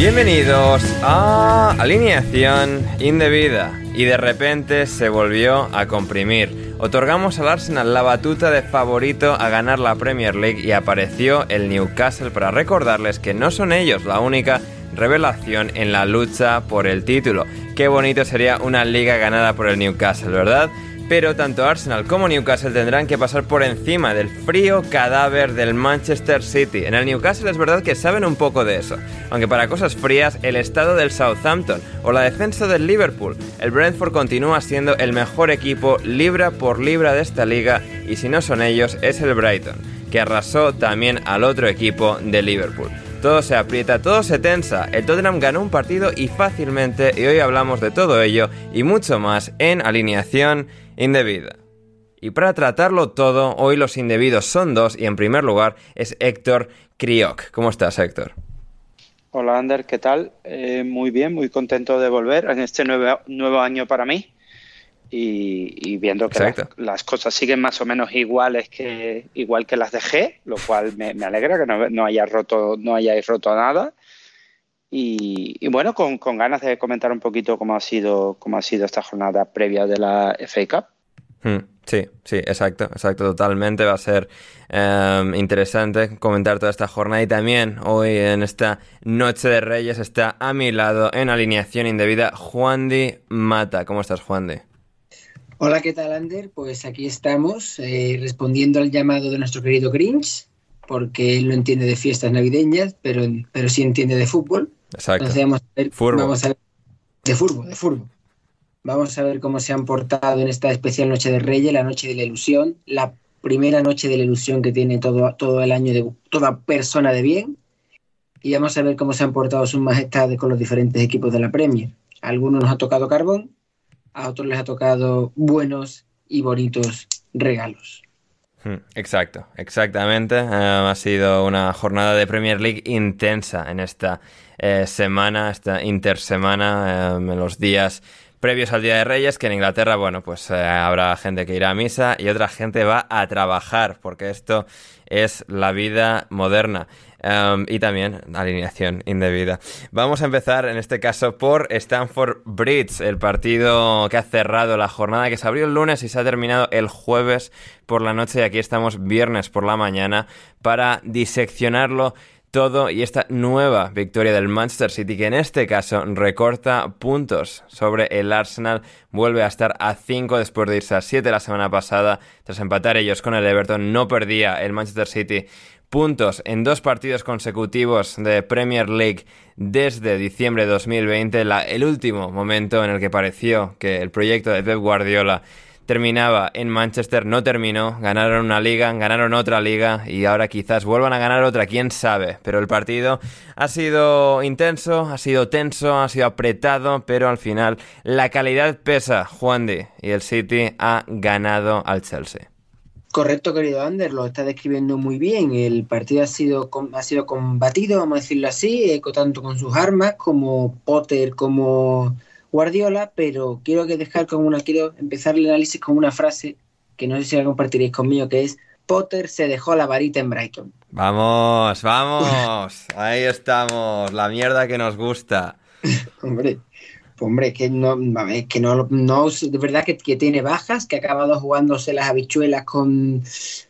Bienvenidos a Alineación Indebida. Y de repente se volvió a comprimir. Otorgamos al Arsenal la batuta de favorito a ganar la Premier League y apareció el Newcastle para recordarles que no son ellos la única revelación en la lucha por el título. Qué bonito sería una liga ganada por el Newcastle, ¿verdad? Pero tanto Arsenal como Newcastle tendrán que pasar por encima del frío cadáver del Manchester City. En el Newcastle es verdad que saben un poco de eso, aunque para cosas frías el estado del Southampton o la defensa del Liverpool, el Brentford continúa siendo el mejor equipo libra por libra de esta liga y si no son ellos es el Brighton, que arrasó también al otro equipo de Liverpool. Todo se aprieta, todo se tensa. El Tottenham ganó un partido y fácilmente, y hoy hablamos de todo ello y mucho más en alineación indebida. Y para tratarlo todo, hoy los indebidos son dos y en primer lugar es Héctor Crioc. ¿Cómo estás, Héctor? Hola, Ander, ¿qué tal? Eh, muy bien, muy contento de volver en este nuevo, nuevo año para mí y, y viendo que las, las, cosas siguen más o menos iguales que igual que las dejé, lo cual me, me alegra que no, no, haya roto, no hayáis roto nada. Y, y bueno, con, con, ganas de comentar un poquito cómo ha sido, cómo ha sido esta jornada previa de la FA Cup. Hmm, sí, sí, exacto, exacto, totalmente. Va a ser um, interesante comentar toda esta jornada y también hoy en esta Noche de Reyes está a mi lado en alineación indebida Juan Di Mata. ¿Cómo estás, Juan Di? Hola, ¿qué tal, Ander? Pues aquí estamos eh, respondiendo al llamado de nuestro querido Grinch, porque él no entiende de fiestas navideñas, pero, pero sí entiende de fútbol. Exacto. Entonces vamos a ver, vamos a ver de fútbol, de fútbol. Vamos a ver cómo se han portado en esta especial Noche de Reyes, la Noche de la Ilusión, la primera noche de la ilusión que tiene todo, todo el año de toda persona de bien. Y vamos a ver cómo se han portado sus majestades con los diferentes equipos de la Premier. A algunos nos ha tocado carbón, a otros les ha tocado buenos y bonitos regalos. Exacto, exactamente. Uh, ha sido una jornada de Premier League intensa en esta eh, semana, esta intersemana, eh, en los días previos al Día de Reyes, que en Inglaterra, bueno, pues eh, habrá gente que irá a misa y otra gente va a trabajar, porque esto es la vida moderna. Um, y también alineación indebida. Vamos a empezar en este caso por Stanford Bridge, el partido que ha cerrado la jornada, que se abrió el lunes y se ha terminado el jueves por la noche. Y aquí estamos viernes por la mañana para diseccionarlo todo y esta nueva victoria del Manchester City que en este caso recorta puntos sobre el Arsenal. Vuelve a estar a 5 después de irse a 7 la semana pasada. Tras empatar ellos con el Everton no perdía el Manchester City puntos en dos partidos consecutivos de Premier League desde diciembre de 2020, el último momento en el que pareció que el proyecto de Pep Guardiola terminaba en Manchester, no terminó, ganaron una liga, ganaron otra liga y ahora quizás vuelvan a ganar otra, quién sabe, pero el partido ha sido intenso, ha sido tenso, ha sido apretado, pero al final la calidad pesa, Juan de, y el City ha ganado al Chelsea. Correcto, querido Ander, lo está describiendo muy bien. El partido ha sido, ha sido combatido, vamos a decirlo así, tanto con sus armas como Potter, como Guardiola, pero quiero que dejar con una, quiero empezar el análisis con una frase que no sé si la compartiréis conmigo, que es Potter se dejó la varita en Brighton. Vamos, vamos, ahí estamos, la mierda que nos gusta. hombre, hombre, que no, que no, no, de verdad que, tiene bajas, que ha acabado jugándose las habichuelas con,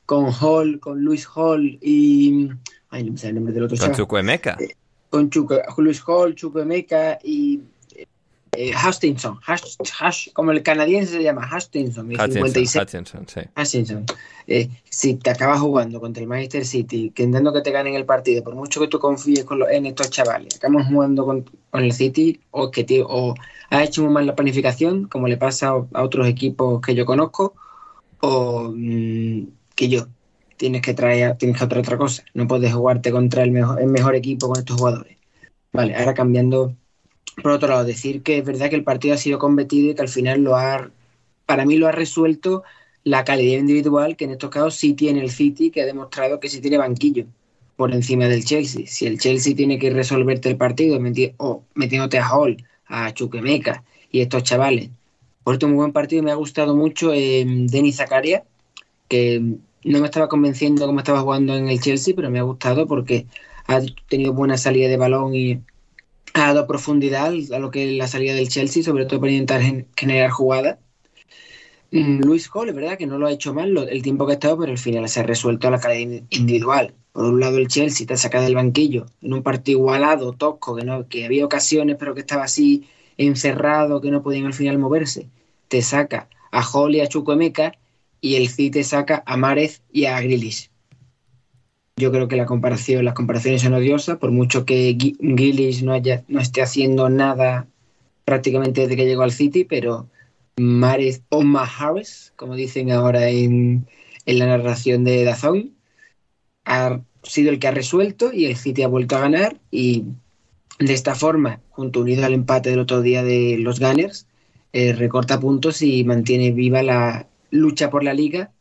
con Hall, con Luis Hall y, ay, no me el nombre del otro. Con Chukwemeka. Eh, con Luis Hall, Chukwemeka y eh, Hutchinson, como el canadiense se llama Hutchinson, Hutchinson, sí. Eh, si te acabas jugando contra el Manchester City, que entiendo que te ganen el partido, por mucho que tú confíes en estos chavales, acabamos jugando con, el City o que te, o has hecho muy mal la planificación, como le pasa a, otros equipos que yo conozco, o mm, que yo. Tienes que traer, tienes que otra cosa. No puedes jugarte contra el mejor, el mejor equipo con estos jugadores. Vale, ahora cambiando por otro lado, decir que es verdad que el partido ha sido competido y que al final lo ha, para mí lo ha resuelto la calidad individual que en estos casos sí tiene el City, que ha demostrado que sí tiene banquillo por encima del Chelsea. Si el Chelsea tiene que resolverte el partido o metiéndote a Hall, a Chuquemeca y estos chavales, por otro muy buen partido, me ha gustado mucho eh, Denis Zakaria, que no me estaba convenciendo cómo estaba jugando en el Chelsea, pero me ha gustado porque ha tenido buena salida de balón y ha dado profundidad a lo que es la salida del Chelsea, sobre todo para intentar generar jugadas. Mm, Luis es verdad que no lo ha hecho mal el tiempo que ha estado, pero al final se ha resuelto a la calidad individual. Por un lado, el Chelsea te ha sacado del banquillo en un partido igualado, tosco, que, no, que había ocasiones, pero que estaba así encerrado, que no podían al final moverse. Te saca a Hall y a Chukwemeka, y el City te saca a Márez y a Grilis. Yo creo que la comparación, las comparaciones son odiosas, por mucho que Gillis no, haya, no esté haciendo nada prácticamente desde que llegó al City, pero Mares o Harris, como dicen ahora en, la narración de Dazón, ha sido el que ha resuelto y el City ha vuelto a ganar y de esta forma, junto unido al empate del otro día de los Gunners, eh, recorta puntos y mantiene viva la lucha por la liga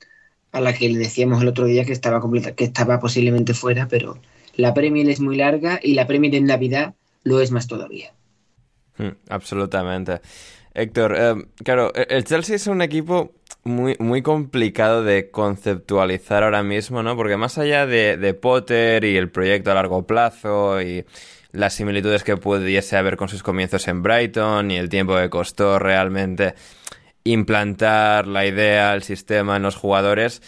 a la que le decíamos el otro día que estaba, que estaba posiblemente fuera, pero la Premier es muy larga y la Premier en Navidad lo es más todavía. Hmm, absolutamente. Héctor, eh, claro, e-, el Chelsea es un equipo muy, muy complicado de conceptualizar ahora mismo, ¿no? Porque más allá de, de Potter y el proyecto a largo plazo y las similitudes que pudiese haber con sus comienzos en Brighton y el tiempo que costó realmente implantar la idea, el sistema en los jugadores.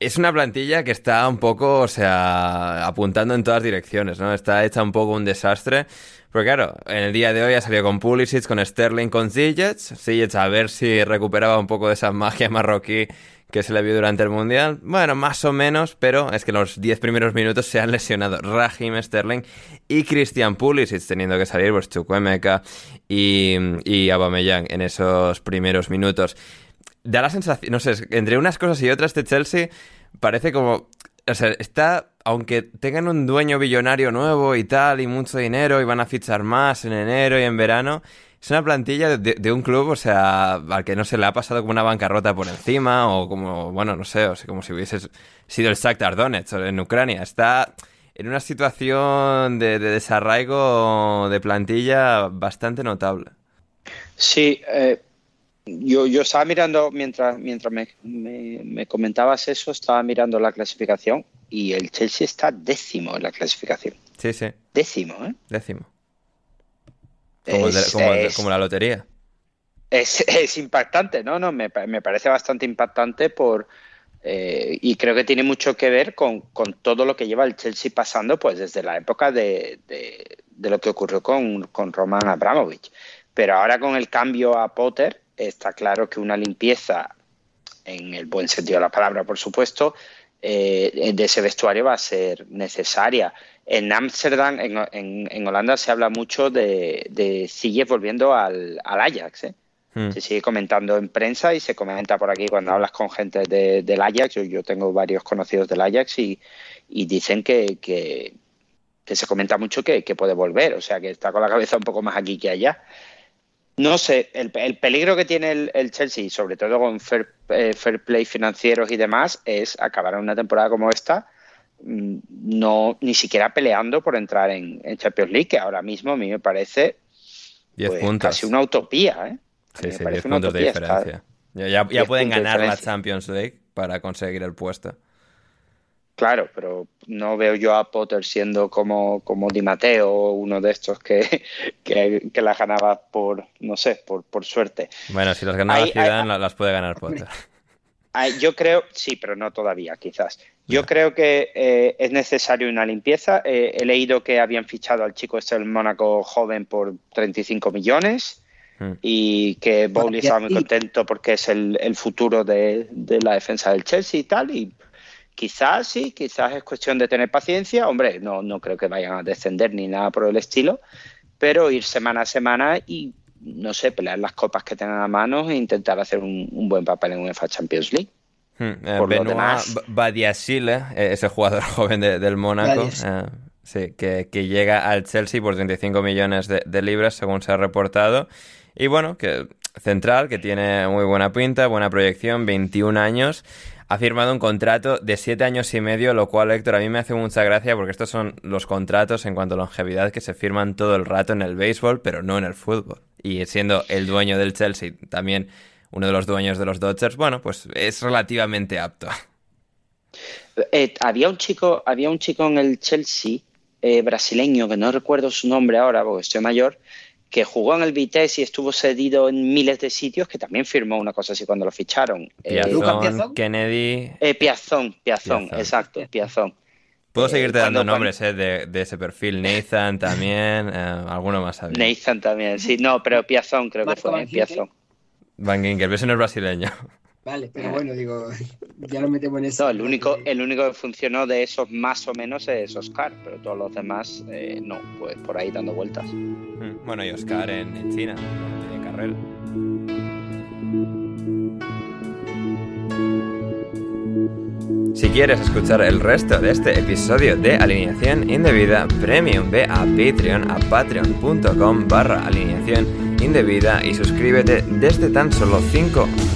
Es una plantilla que está un poco, o sea, apuntando en todas direcciones, ¿no? Está hecha un poco un desastre. Porque claro, en el día de hoy ha salido con Pulisic, con Sterling, con Ziyech. Ziyech a ver si recuperaba un poco de esa magia marroquí que se le vio durante el Mundial. Bueno, más o menos, pero es que en los 10 primeros minutos se han lesionado Raheem Sterling y Christian Pulisic, teniendo que salir pues Chukwemeka y, y Aubameyang en esos primeros minutos. Da la sensación, no sé, entre unas cosas y otras de Chelsea parece como... O sea, está aunque tengan un dueño billonario nuevo y tal, y mucho dinero, y van a fichar más en enero y en verano, es una plantilla de, un club, o sea, al que no se le ha pasado como una bancarrota por encima, o como, bueno, no sé, o sea, como si hubiese sido el Shakhtar Donetsk en Ucrania. Está en una situación de, desarraigo de plantilla bastante notable. Sí, eh, yo, yo estaba mirando, mientras, mientras me, me, comentabas eso, estaba mirando la clasificación y el Chelsea está décimo en la clasificación. Sí, sí. Décimo, ¿eh? Décimo. Como, la lotería. Es, impactante, ¿no? no me, parece bastante impactante por, eh, y creo que tiene mucho que ver con, todo lo que lleva el Chelsea pasando pues desde la época de, lo que ocurrió con, con, Roman Abramovich. Pero ahora con el cambio a Potter está claro que una limpieza, en el buen sentido de la palabra, por supuesto, eh, de ese vestuario va a ser necesaria. En Ámsterdam, en, Holanda, se habla mucho de, de volviendo al, Ajax. ¿eh? Hmm. Se sigue comentando en prensa y se comenta por aquí cuando hablas con gente del Ajax. Yo, tengo varios conocidos del Ajax y, dicen que, que, se comenta mucho que, puede volver. O sea, que está con la cabeza un poco más aquí que allá. No sé, el, peligro que tiene el, Chelsea, sobre todo con eh, fair, play financieros y demás, es acabar una temporada como esta, mm, no ni siquiera peleando por entrar en, Champions League, que ahora mismo a mí me parece pues, casi una utopía. ¿eh? Sí, sí, 10 puntos de diferencia. Ya, pueden ganar la Champions League para conseguir el puesto. Claro, pero no veo yo a Potter siendo como, como Di Matteo, uno de estos que, que, la ganaba por, no sé, por, por suerte. Bueno, si las ganaba Zidane, las puede ganar Potter. Yo creo, sí, pero no todavía, quizás. Yo creo que eh, es necesario una limpieza. Eh, he leído que habían fichado al chico este del Mónaco joven por 35 millones hmm. y que Bowley estaba muy contento porque es el, el futuro de, de, la defensa del Chelsea y tal. Y Quizás sí, quizás es cuestión de tener paciencia. Hombre, no, no creo que vayan a descender ni nada por el estilo, pero ir semana a semana y, no sé, pelear las copas que tengan a mano e intentar hacer un, buen papel en UEFA Champions League. Hmm, eh, Benoit Badiashile, eh, ese jugador joven del Mónaco, eh, sí, que, llega al Chelsea por 35 millones de, de libras, según se ha reportado. Y bueno, que central, que tiene muy buena pinta, buena proyección, 21 años ha firmado un contrato de siete años y medio, lo cual, Héctor, a mí me hace mucha gracia porque estos son los contratos en cuanto a longevidad que se firman todo el rato en el béisbol, pero no en el fútbol. Y siendo el dueño del Chelsea también uno de los dueños de los Dodgers, bueno, pues es relativamente apto. Eh, había un chico, había un chico en el Chelsea eh, brasileño que no recuerdo su nombre ahora porque estoy mayor, que jugó en el Vitesse y estuvo cedido en miles de sitios, que también firmó una cosa así cuando lo ficharon. Eh, Piazón, Kennedy. Eh, Piazón, Piazón, exacto, Piazón. Puedo seguirte eh, dando nombres eh, de, ese perfil. Nathan también, alguno más. Sabía. Nathan también, sí, no, pero Piazón creo que fue, Piazón. Van Ginkel, ese no es brasileño. Vale, pero bueno, digo, ya lo metemos en eso. el único, el único que funcionó de esos más o menos es Oscar, pero todos los demás eh, no, pues por ahí dando vueltas. Mm, bueno, y Oscar en, China, tiene carrera. Si quieres escuchar el resto de este episodio de Alineación Indebida Premium, ve a Patreon a patreon.com barra alineación indebida y suscríbete desde tan solo 5